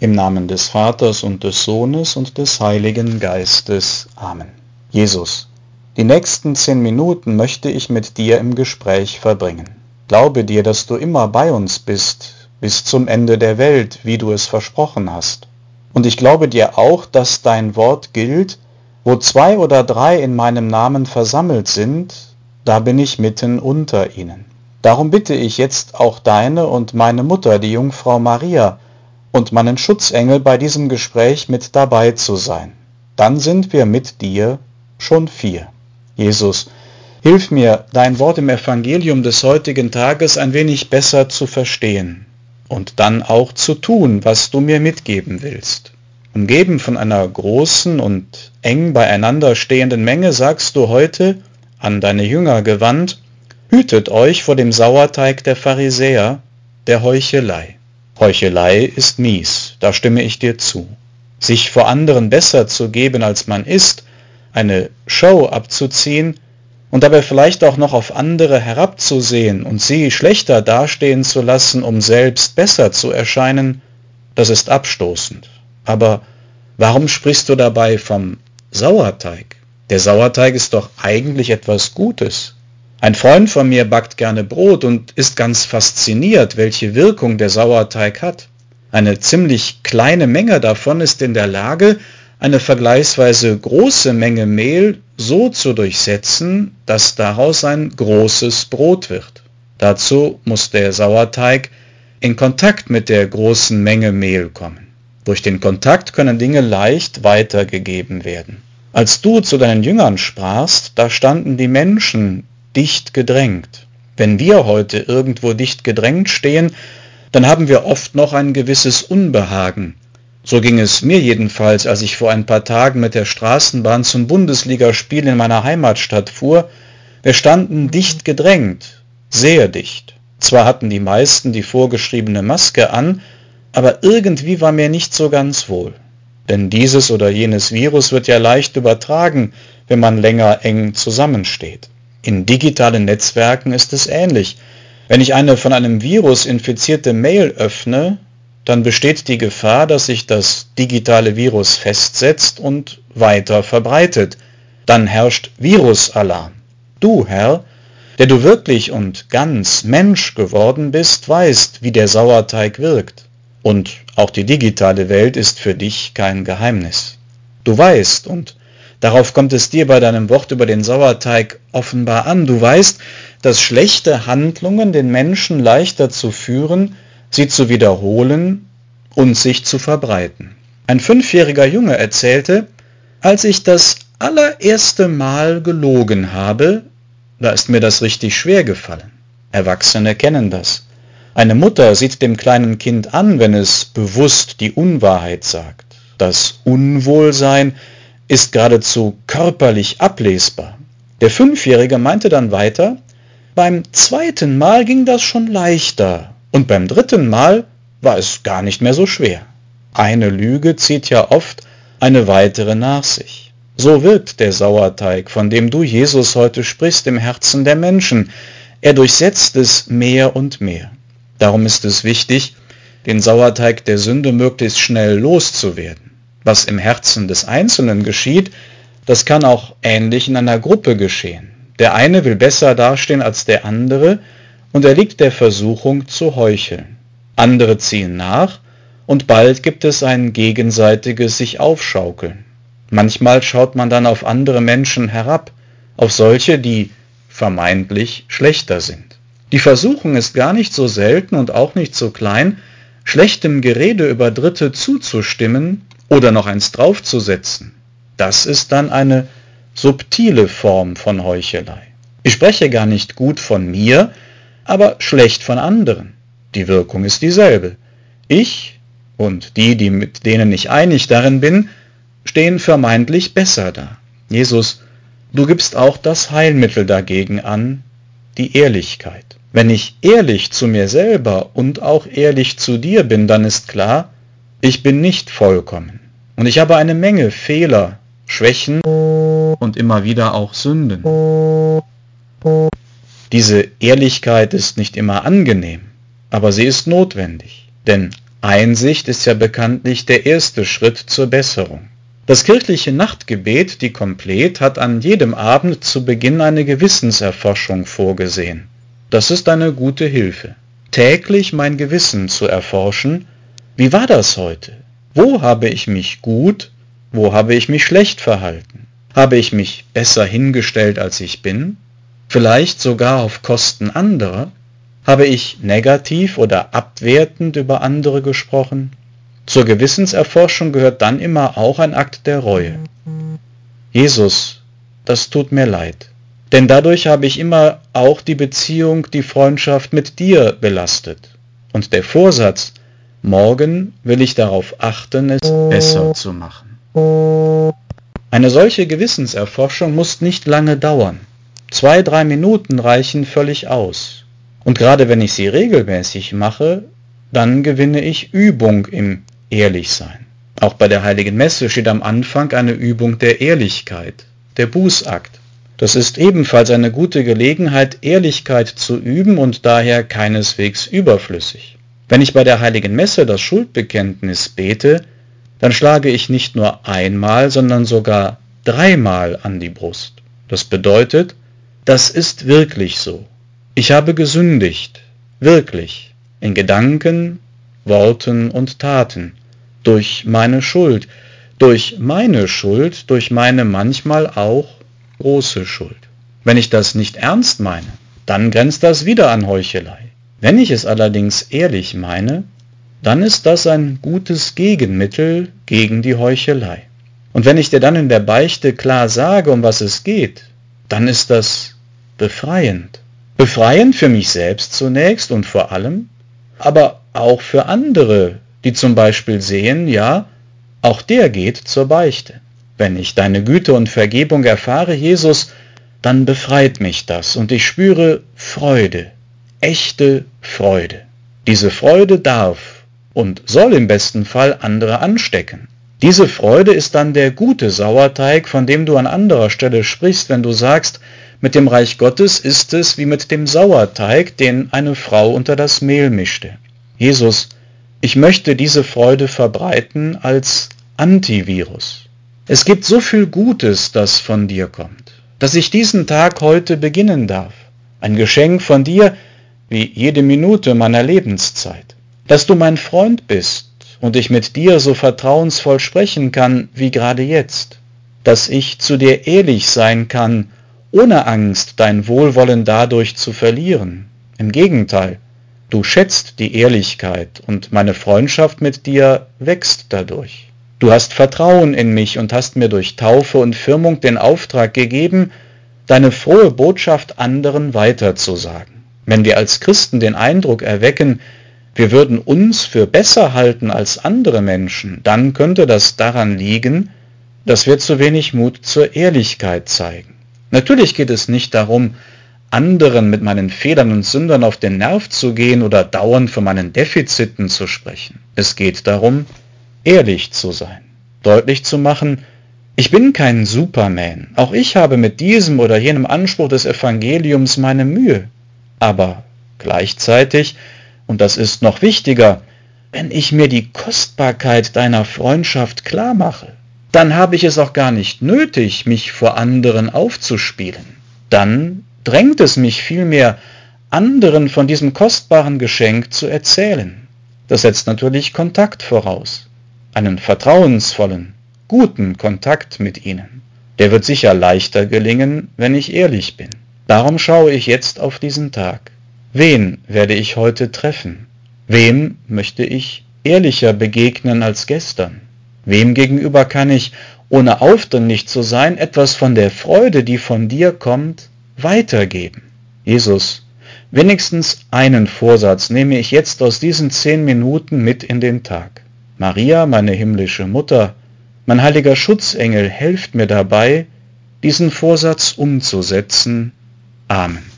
Im Namen des Vaters und des Sohnes und des Heiligen Geistes. Amen. Jesus, die nächsten zehn Minuten möchte ich mit dir im Gespräch verbringen. Glaube dir, dass du immer bei uns bist, bis zum Ende der Welt, wie du es versprochen hast. Und ich glaube dir auch, dass dein Wort gilt, wo zwei oder drei in meinem Namen versammelt sind, da bin ich mitten unter ihnen. Darum bitte ich jetzt auch deine und meine Mutter, die Jungfrau Maria, und meinen Schutzengel bei diesem Gespräch mit dabei zu sein. Dann sind wir mit dir schon vier. Jesus, hilf mir, dein Wort im Evangelium des heutigen Tages ein wenig besser zu verstehen und dann auch zu tun, was du mir mitgeben willst. Umgeben von einer großen und eng beieinander stehenden Menge sagst du heute, an deine Jünger gewandt, hütet euch vor dem Sauerteig der Pharisäer, der Heuchelei. Heuchelei ist mies, da stimme ich dir zu. Sich vor anderen besser zu geben, als man ist, eine Show abzuziehen und dabei vielleicht auch noch auf andere herabzusehen und sie schlechter dastehen zu lassen, um selbst besser zu erscheinen, das ist abstoßend. Aber warum sprichst du dabei vom Sauerteig? Der Sauerteig ist doch eigentlich etwas Gutes. Ein Freund von mir backt gerne Brot und ist ganz fasziniert, welche Wirkung der Sauerteig hat. Eine ziemlich kleine Menge davon ist in der Lage, eine vergleichsweise große Menge Mehl so zu durchsetzen, dass daraus ein großes Brot wird. Dazu muss der Sauerteig in Kontakt mit der großen Menge Mehl kommen. Durch den Kontakt können Dinge leicht weitergegeben werden. Als du zu deinen Jüngern sprachst, da standen die Menschen, dicht gedrängt. Wenn wir heute irgendwo dicht gedrängt stehen, dann haben wir oft noch ein gewisses Unbehagen. So ging es mir jedenfalls, als ich vor ein paar Tagen mit der Straßenbahn zum Bundesligaspiel in meiner Heimatstadt fuhr. Wir standen dicht gedrängt, sehr dicht. Zwar hatten die meisten die vorgeschriebene Maske an, aber irgendwie war mir nicht so ganz wohl. Denn dieses oder jenes Virus wird ja leicht übertragen, wenn man länger eng zusammensteht. In digitalen Netzwerken ist es ähnlich. Wenn ich eine von einem Virus infizierte Mail öffne, dann besteht die Gefahr, dass sich das digitale Virus festsetzt und weiter verbreitet. Dann herrscht Virusalarm. Du, Herr, der du wirklich und ganz Mensch geworden bist, weißt, wie der Sauerteig wirkt. Und auch die digitale Welt ist für dich kein Geheimnis. Du weißt und Darauf kommt es dir bei deinem Wort über den Sauerteig offenbar an. Du weißt, dass schlechte Handlungen den Menschen leichter zu führen, sie zu wiederholen und sich zu verbreiten. Ein fünfjähriger Junge erzählte, als ich das allererste Mal gelogen habe, da ist mir das richtig schwer gefallen. Erwachsene kennen das. Eine Mutter sieht dem kleinen Kind an, wenn es bewusst die Unwahrheit sagt. Das Unwohlsein ist geradezu körperlich ablesbar. Der Fünfjährige meinte dann weiter, beim zweiten Mal ging das schon leichter und beim dritten Mal war es gar nicht mehr so schwer. Eine Lüge zieht ja oft eine weitere nach sich. So wirkt der Sauerteig, von dem du Jesus heute sprichst, im Herzen der Menschen. Er durchsetzt es mehr und mehr. Darum ist es wichtig, den Sauerteig der Sünde möglichst schnell loszuwerden was im Herzen des Einzelnen geschieht, das kann auch ähnlich in einer Gruppe geschehen. Der eine will besser dastehen als der andere und er liegt der Versuchung zu heucheln. Andere ziehen nach und bald gibt es ein gegenseitiges sich aufschaukeln. Manchmal schaut man dann auf andere Menschen herab, auf solche, die vermeintlich schlechter sind. Die Versuchung ist gar nicht so selten und auch nicht so klein, schlechtem Gerede über Dritte zuzustimmen oder noch eins draufzusetzen, das ist dann eine subtile Form von Heuchelei. Ich spreche gar nicht gut von mir, aber schlecht von anderen. Die Wirkung ist dieselbe. Ich und die, die mit denen ich einig darin bin, stehen vermeintlich besser da. Jesus, du gibst auch das Heilmittel dagegen an, die Ehrlichkeit. Wenn ich ehrlich zu mir selber und auch ehrlich zu dir bin, dann ist klar, ich bin nicht vollkommen. Und ich habe eine Menge Fehler, Schwächen und immer wieder auch Sünden. Diese Ehrlichkeit ist nicht immer angenehm, aber sie ist notwendig. Denn Einsicht ist ja bekanntlich der erste Schritt zur Besserung. Das kirchliche Nachtgebet, die Komplet, hat an jedem Abend zu Beginn eine Gewissenserforschung vorgesehen. Das ist eine gute Hilfe. Täglich mein Gewissen zu erforschen, wie war das heute? Wo habe ich mich gut, wo habe ich mich schlecht verhalten? Habe ich mich besser hingestellt, als ich bin? Vielleicht sogar auf Kosten anderer? Habe ich negativ oder abwertend über andere gesprochen? Zur Gewissenserforschung gehört dann immer auch ein Akt der Reue. Jesus, das tut mir leid. Denn dadurch habe ich immer auch die Beziehung, die Freundschaft mit dir belastet. Und der Vorsatz, morgen will ich darauf achten, es besser zu machen. Eine solche Gewissenserforschung muss nicht lange dauern. Zwei, drei Minuten reichen völlig aus. Und gerade wenn ich sie regelmäßig mache, dann gewinne ich Übung im Ehrlichsein. Auch bei der heiligen Messe steht am Anfang eine Übung der Ehrlichkeit, der Bußakt. Das ist ebenfalls eine gute Gelegenheit, Ehrlichkeit zu üben und daher keineswegs überflüssig. Wenn ich bei der heiligen Messe das Schuldbekenntnis bete, dann schlage ich nicht nur einmal, sondern sogar dreimal an die Brust. Das bedeutet, das ist wirklich so. Ich habe gesündigt, wirklich, in Gedanken, Worten und Taten, durch meine Schuld, durch meine Schuld, durch meine manchmal auch große Schuld. Wenn ich das nicht ernst meine, dann grenzt das wieder an Heuchelei. Wenn ich es allerdings ehrlich meine, dann ist das ein gutes Gegenmittel gegen die Heuchelei. Und wenn ich dir dann in der Beichte klar sage, um was es geht, dann ist das befreiend. Befreiend für mich selbst zunächst und vor allem, aber auch für andere, die zum Beispiel sehen, ja, auch der geht zur Beichte. Wenn ich deine Güte und Vergebung erfahre, Jesus, dann befreit mich das und ich spüre Freude, echte Freude. Diese Freude darf und soll im besten Fall andere anstecken. Diese Freude ist dann der gute Sauerteig, von dem du an anderer Stelle sprichst, wenn du sagst, mit dem Reich Gottes ist es wie mit dem Sauerteig, den eine Frau unter das Mehl mischte. Jesus, ich möchte diese Freude verbreiten als Antivirus. Es gibt so viel Gutes, das von dir kommt, dass ich diesen Tag heute beginnen darf. Ein Geschenk von dir, wie jede Minute meiner Lebenszeit. Dass du mein Freund bist und ich mit dir so vertrauensvoll sprechen kann wie gerade jetzt. Dass ich zu dir ehrlich sein kann ohne Angst, dein Wohlwollen dadurch zu verlieren. Im Gegenteil, du schätzt die Ehrlichkeit und meine Freundschaft mit dir wächst dadurch. Du hast Vertrauen in mich und hast mir durch Taufe und Firmung den Auftrag gegeben, deine frohe Botschaft anderen weiterzusagen. Wenn wir als Christen den Eindruck erwecken, wir würden uns für besser halten als andere Menschen, dann könnte das daran liegen, dass wir zu wenig Mut zur Ehrlichkeit zeigen. Natürlich geht es nicht darum, anderen mit meinen Fehlern und Sündern auf den Nerv zu gehen oder dauernd von meinen Defiziten zu sprechen. Es geht darum, ehrlich zu sein, deutlich zu machen, ich bin kein Superman, auch ich habe mit diesem oder jenem Anspruch des Evangeliums meine Mühe, aber gleichzeitig, und das ist noch wichtiger, wenn ich mir die Kostbarkeit deiner Freundschaft klar mache, dann habe ich es auch gar nicht nötig, mich vor anderen aufzuspielen. Dann drängt es mich vielmehr, anderen von diesem kostbaren Geschenk zu erzählen. Das setzt natürlich Kontakt voraus, einen vertrauensvollen, guten Kontakt mit ihnen. Der wird sicher leichter gelingen, wenn ich ehrlich bin. Darum schaue ich jetzt auf diesen Tag. Wen werde ich heute treffen? Wem möchte ich ehrlicher begegnen als gestern? Wem gegenüber kann ich, ohne aufdringlich zu sein, etwas von der Freude, die von dir kommt, weitergeben? Jesus, wenigstens einen Vorsatz nehme ich jetzt aus diesen zehn Minuten mit in den Tag. Maria, meine himmlische Mutter, mein heiliger Schutzengel, helft mir dabei, diesen Vorsatz umzusetzen. Amen.